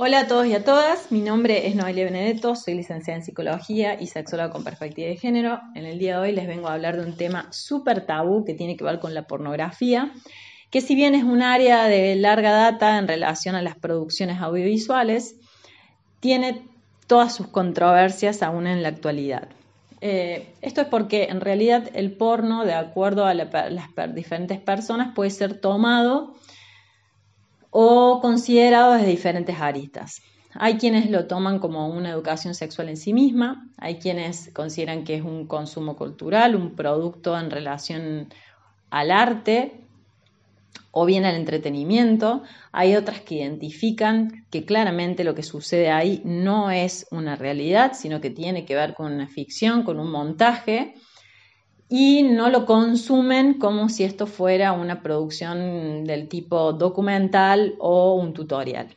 Hola a todos y a todas, mi nombre es Noelia Benedetto, soy licenciada en Psicología y sexóloga con perspectiva de género. En el día de hoy les vengo a hablar de un tema súper tabú que tiene que ver con la pornografía, que si bien es un área de larga data en relación a las producciones audiovisuales, tiene todas sus controversias aún en la actualidad. Eh, esto es porque en realidad el porno, de acuerdo a las diferentes personas, puede ser tomado o considerado desde diferentes aristas. Hay quienes lo toman como una educación sexual en sí misma, hay quienes consideran que es un consumo cultural, un producto en relación al arte o bien al entretenimiento. Hay otras que identifican que claramente lo que sucede ahí no es una realidad, sino que tiene que ver con una ficción, con un montaje y no lo consumen como si esto fuera una producción del tipo documental o un tutorial.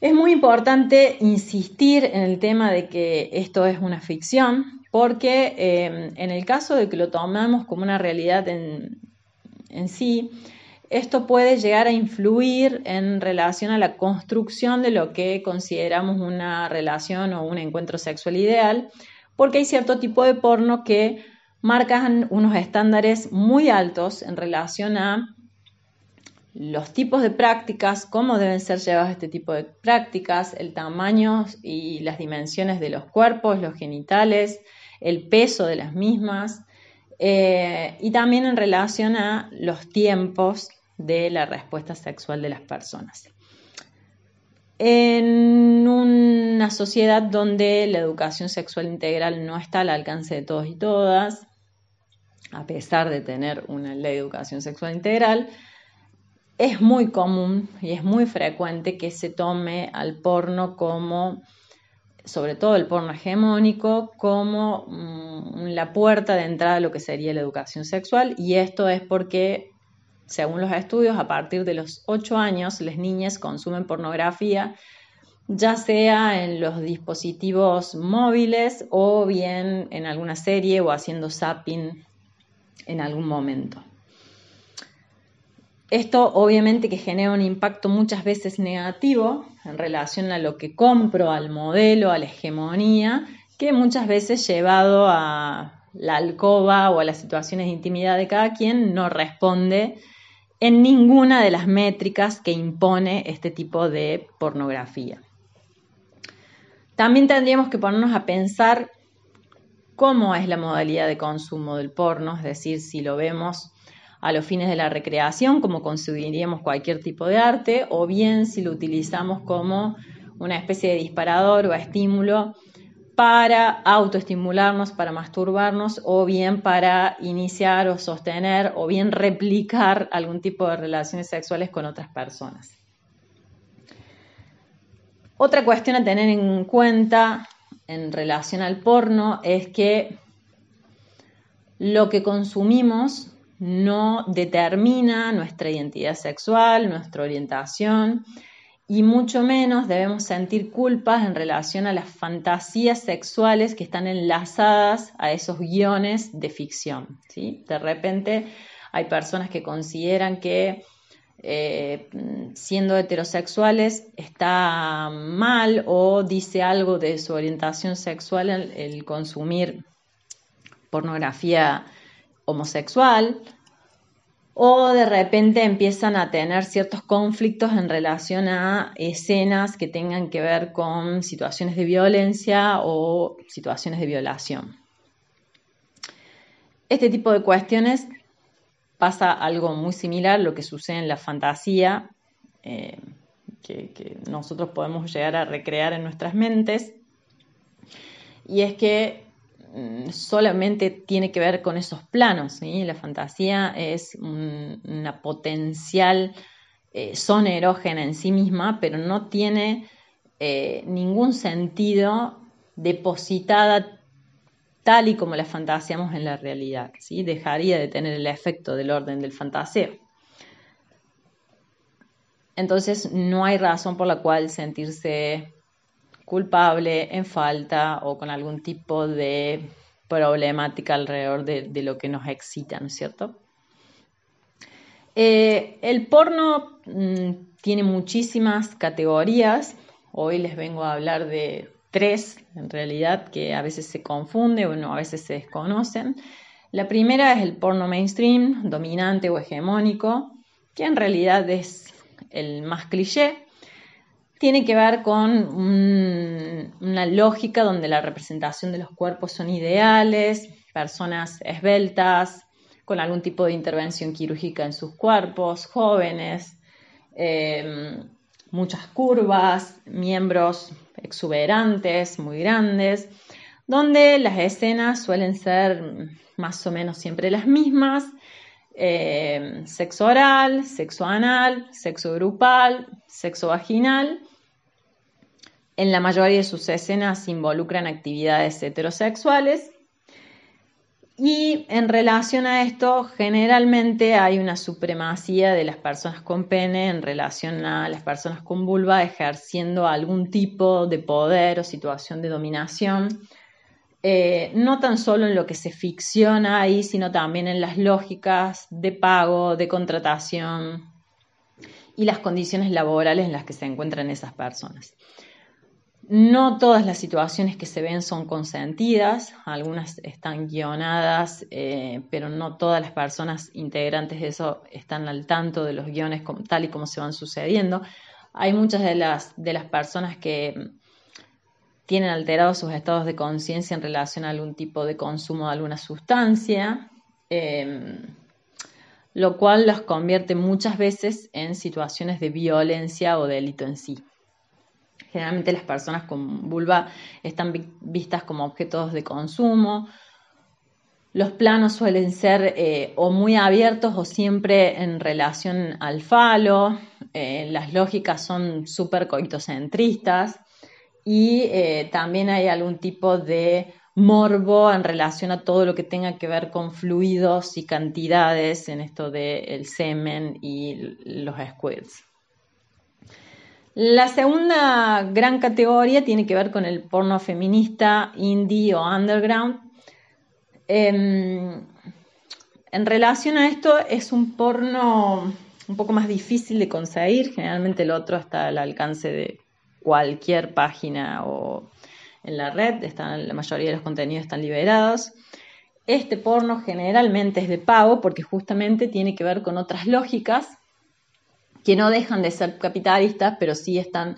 Es muy importante insistir en el tema de que esto es una ficción, porque eh, en el caso de que lo tomemos como una realidad en, en sí, esto puede llegar a influir en relación a la construcción de lo que consideramos una relación o un encuentro sexual ideal, porque hay cierto tipo de porno que marcan unos estándares muy altos en relación a los tipos de prácticas, cómo deben ser llevadas este tipo de prácticas, el tamaño y las dimensiones de los cuerpos, los genitales, el peso de las mismas, eh, y también en relación a los tiempos de la respuesta sexual de las personas. En una sociedad donde la educación sexual integral no está al alcance de todos y todas, a pesar de tener una ley de educación sexual integral, es muy común y es muy frecuente que se tome al porno como, sobre todo el porno hegemónico, como mm, la puerta de entrada a lo que sería la educación sexual. Y esto es porque según los estudios, a partir de los 8 años, las niñas consumen pornografía, ya sea en los dispositivos móviles o bien en alguna serie o haciendo zapping en algún momento. Esto obviamente que genera un impacto muchas veces negativo en relación a lo que compro, al modelo, a la hegemonía, que muchas veces llevado a la alcoba o a las situaciones de intimidad de cada quien no responde en ninguna de las métricas que impone este tipo de pornografía. También tendríamos que ponernos a pensar cómo es la modalidad de consumo del porno, es decir, si lo vemos a los fines de la recreación, como consumiríamos cualquier tipo de arte, o bien si lo utilizamos como una especie de disparador o estímulo para autoestimularnos, para masturbarnos o bien para iniciar o sostener o bien replicar algún tipo de relaciones sexuales con otras personas. Otra cuestión a tener en cuenta en relación al porno es que lo que consumimos no determina nuestra identidad sexual, nuestra orientación, y mucho menos debemos sentir culpas en relación a las fantasías sexuales que están enlazadas a esos guiones de ficción. ¿sí? De repente hay personas que consideran que eh, siendo heterosexuales está mal o dice algo de su orientación sexual el consumir pornografía homosexual o de repente empiezan a tener ciertos conflictos en relación a escenas que tengan que ver con situaciones de violencia o situaciones de violación. Este tipo de cuestiones pasa algo muy similar a lo que sucede en la fantasía, eh, que, nosotros podemos llegar a recrear en nuestras mentes, y es que solamente tiene que ver con esos planos. La fantasía es una potencial eh, zona erógena en sí misma, pero no tiene eh, ningún sentido depositada tal y como la fantaseamos en la realidad. ¿sí? Dejaría de tener el efecto del orden del fantaseo. Entonces no hay razón por la cual sentirse culpable, en falta o con algún tipo de problemática alrededor de, lo que nos excita, ¿no es cierto? Eh, el porno mm, tiene muchísimas categorías. Hoy les vengo a hablar de tres, en realidad, que a veces se confunden o a veces se desconocen. La primera es el porno mainstream, dominante o hegemónico, que en realidad es el más cliché, tiene que ver con una lógica donde la representación de los cuerpos son ideales, personas esbeltas, con algún tipo de intervención quirúrgica en sus cuerpos, jóvenes, em, muchas curvas, miembros exuberantes, muy grandes, donde las escenas suelen ser más o menos siempre las mismas, eh, sexo oral, sexo anal, sexo grupal, sexo vaginal. En la mayoría de sus escenas involucran actividades heterosexuales. Y en relación a esto, generalmente hay una supremacía de las personas con pene en relación a las personas con vulva ejerciendo algún tipo de poder o situación de dominación eh, no tan solo en lo que se ficciona ahí, sino también en las lógicas de pago, de contratación y las condiciones laborales en las que se encuentran esas personas. No todas las situaciones que se ven son consentidas, algunas están guionadas, eh, pero no todas las personas integrantes de eso están al tanto de los guiones tal y como se van sucediendo. Hay muchas de las, de las personas que tienen alterados sus estados de conciencia en relación a algún tipo de consumo de alguna sustancia, em, lo cual los convierte muchas veces en situaciones de violencia o delito en sí. Generalmente las personas con vulva están vistas como objetos de consumo. Los planos suelen ser eh, o muy abiertos o siempre en relación al falo. Eh, las lógicas son súper coitocentristas y eh, también hay algún tipo de morbo en relación a todo lo que tenga que ver con fluidos y cantidades en esto del semen y los squids. La segunda gran categoría tiene que ver con el porno feminista, indie o underground. Em, en relación a esto es un porno un poco más difícil de conseguir, generalmente el otro está al alcance de cualquier página o en la red, están, la mayoría de los contenidos están liberados. Este porno generalmente es de pago porque justamente tiene que ver con otras lógicas que no dejan de ser capitalistas, pero sí están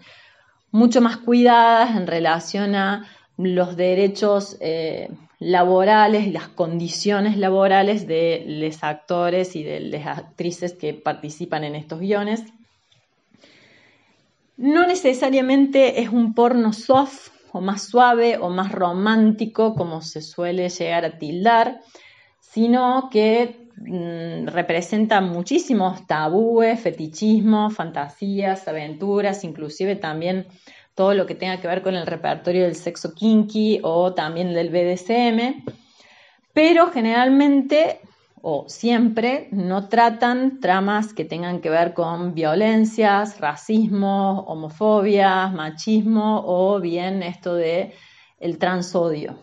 mucho más cuidadas en relación a los derechos eh, laborales, las condiciones laborales de los actores y de las actrices que participan en estos guiones. No necesariamente es un porno soft o más suave o más romántico como se suele llegar a tildar, sino que mm, representa muchísimos tabúes, fetichismos, fantasías, aventuras, inclusive también todo lo que tenga que ver con el repertorio del sexo kinky o también del BDSM, pero generalmente o siempre no tratan tramas que tengan que ver con violencias, racismo, homofobia, machismo o bien esto de el transodio.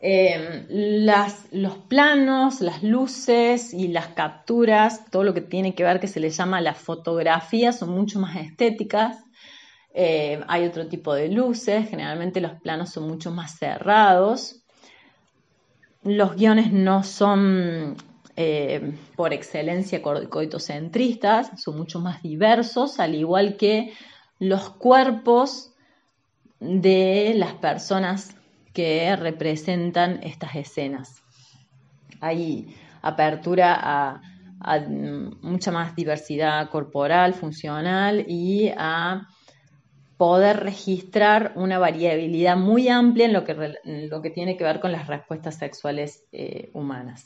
Eh, los planos, las luces y las capturas, todo lo que tiene que ver que se le llama la fotografía, son mucho más estéticas. Eh, hay otro tipo de luces, generalmente los planos son mucho más cerrados los guiones no son eh, por excelencia coitocentristas, son mucho más diversos, al igual que los cuerpos de las personas que representan estas escenas. Hay apertura a, a mucha más diversidad corporal, funcional y a poder registrar una variabilidad muy amplia en lo que, lo que tiene que ver con las respuestas sexuales eh, humanas.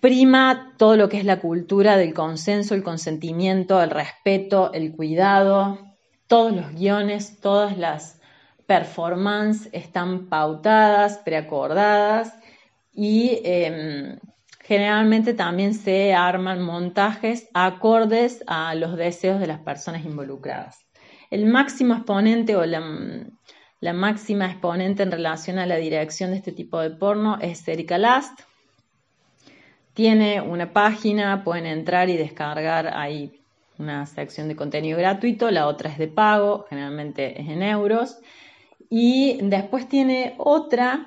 Prima todo lo que es la cultura del consenso, el consentimiento, el respeto, el cuidado. Todos los guiones, todas las performances están pautadas, preacordadas y em, generalmente también se arman montajes acordes a los deseos de las personas involucradas. El máximo exponente o la, máxima exponente en relación a la dirección de este tipo de porno es Erika Last. tiene una página, pueden entrar y descargar ahí una sección de contenido gratuito, la otra es de pago, generalmente es en euros, y después tiene otra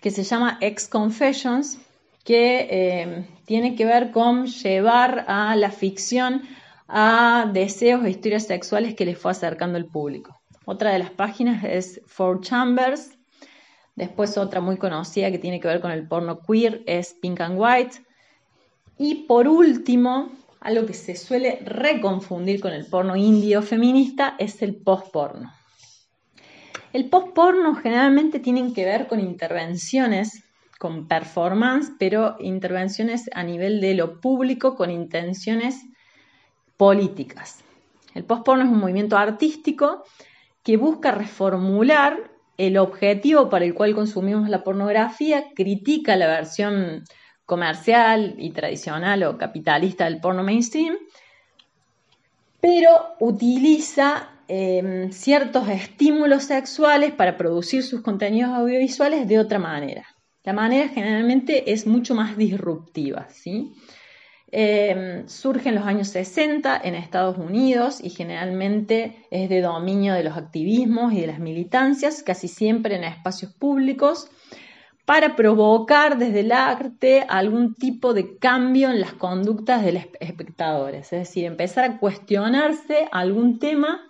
que se llama Ex Confessions, que eh, tiene que ver con llevar a la ficción a deseos e historias sexuales que les fue acercando el público. Otra de las páginas es Four Chambers, después otra muy conocida que tiene que ver con el porno queer es Pink and White, y por último, algo que se suele reconfundir con el porno indio feminista es el post-porno. El post-porno generalmente tienen que ver con intervenciones, con performance, pero intervenciones a nivel de lo público con intenciones políticas. El post-porno es un movimiento artístico que busca reformular el objetivo para el cual consumimos la pornografía, critica la versión comercial y tradicional o capitalista del porno mainstream, pero utiliza em, ciertos estímulos sexuales para producir sus contenidos audiovisuales de otra manera. La manera generalmente es mucho más disruptiva, ¿sí? Em, surge en los años 60 en Estados Unidos y generalmente es de dominio de los activismos y de las militancias, casi siempre en espacios públicos, para provocar desde el arte algún tipo de cambio en las conductas de los espectadores, es decir, empezar a cuestionarse algún tema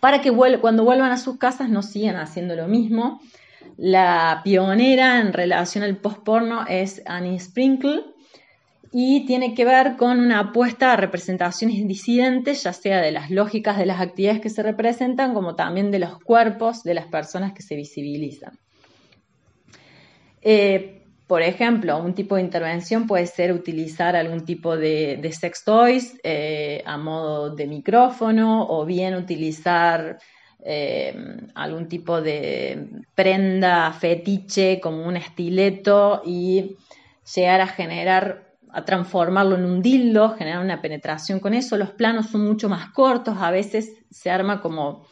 para que cuando vuelvan a sus casas no sigan haciendo lo mismo. La pionera en relación al postporno es Annie Sprinkle y tiene que ver con una apuesta a representaciones disidentes, ya sea de las lógicas de las actividades que se representan, como también de los cuerpos de las personas que se visibilizan. Eh, por ejemplo, un tipo de intervención puede ser utilizar algún tipo de, sex toys eh, a modo de micrófono o bien utilizar eh, algún tipo de prenda fetiche como un estileto y llegar a generar, a transformarlo en un dildo, generar una penetración con eso. Los planos son mucho más cortos, a veces se arma como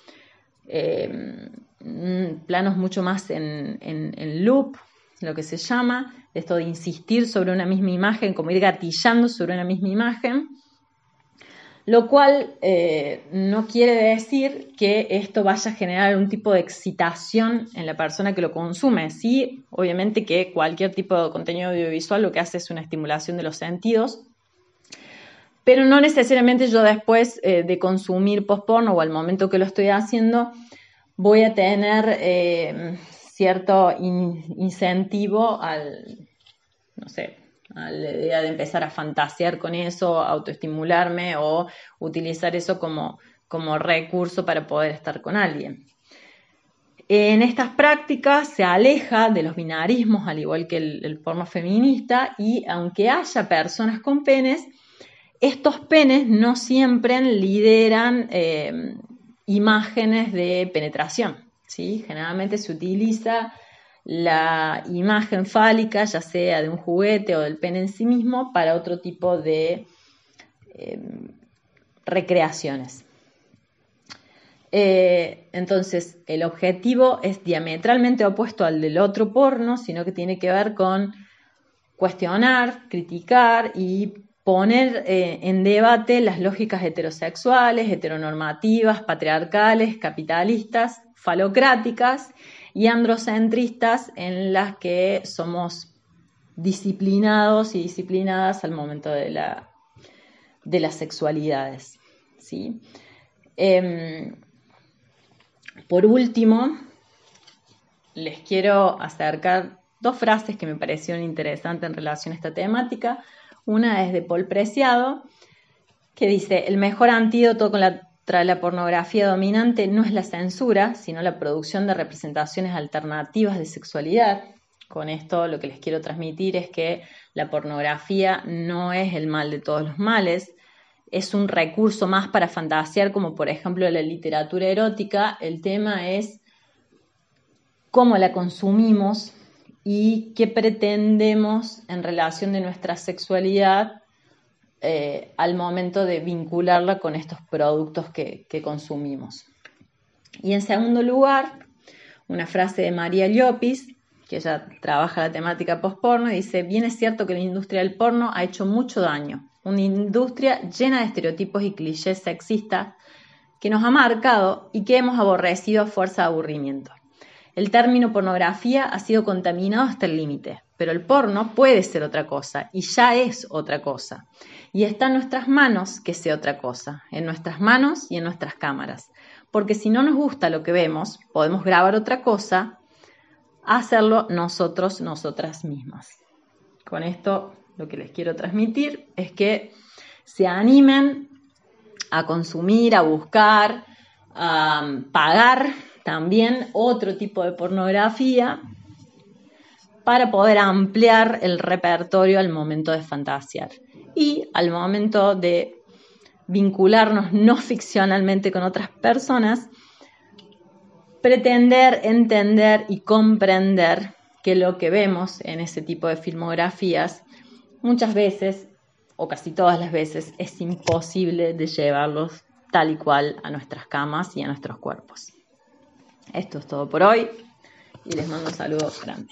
planos mucho más en loop, lo que se llama, esto de insistir sobre una misma imagen, como ir gatillando sobre una misma imagen, lo cual eh, no quiere decir que esto vaya a generar un tipo de excitación en la persona que lo consume. Sí, obviamente que cualquier tipo de contenido audiovisual lo que hace es una estimulación de los sentidos, pero no necesariamente yo después eh, de consumir post-porno o al momento que lo estoy haciendo voy a tener eh, cierto incentivo al, no sé, la idea de empezar a fantasear con eso, autoestimularme o utilizar eso como, como recurso para poder estar con alguien. En estas prácticas se aleja de los binarismos, al igual que el, porno feminista, y aunque haya personas con penes, estos penes no siempre lideran eh, imágenes de penetración. Generalmente se utiliza la imagen fálica, ya sea de un juguete o del pene en sí mismo, para otro tipo de em, recreaciones. Eh, entonces, el objetivo es diametralmente opuesto al del otro porno, sino que tiene que ver con cuestionar, criticar y poner eh, en debate las lógicas heterosexuales, heteronormativas, patriarcales, capitalistas falocráticas y androcentristas en las que somos disciplinados y disciplinadas al momento de, la, de las sexualidades. ¿sí? Em, por último, les quiero acercar dos frases que me parecieron interesantes en relación a esta temática. Una es de Paul Preciado, que dice, el mejor antídoto con la la pornografía dominante no es la censura, sino la producción de representaciones alternativas de sexualidad. Con esto lo que les quiero transmitir es que la pornografía no es el mal de todos los males, es un recurso más para fantasear, como por ejemplo la literatura erótica. El tema es cómo la consumimos y qué pretendemos en relación de nuestra sexualidad eh, al momento de vincularla con estos productos que, consumimos. Y en segundo lugar, una frase de María Llopis que ella trabaja la temática post-porno, dice, bien es cierto que la industria del porno ha hecho mucho daño, una industria llena de estereotipos y clichés sexistas que nos ha marcado y que hemos aborrecido a fuerza de aburrimiento. El término pornografía ha sido contaminado hasta el límite, pero el porno puede ser otra cosa y ya es otra cosa. Y está en nuestras manos que sea otra cosa, en nuestras manos y en nuestras cámaras. Porque si no nos gusta lo que vemos, podemos grabar otra cosa, hacerlo nosotros, nosotras mismas. Con esto lo que les quiero transmitir es que se animen a consumir, a buscar, a pagar también otro tipo de pornografía para poder ampliar el repertorio al momento de fantasear y al momento de vincularnos no ficcionalmente con otras personas, pretender entender y comprender que lo que vemos en ese tipo de filmografías muchas veces, o casi todas las veces, es imposible de llevarlos tal y cual a nuestras camas y a nuestros cuerpos. Esto es todo por hoy y les mando un saludo grande.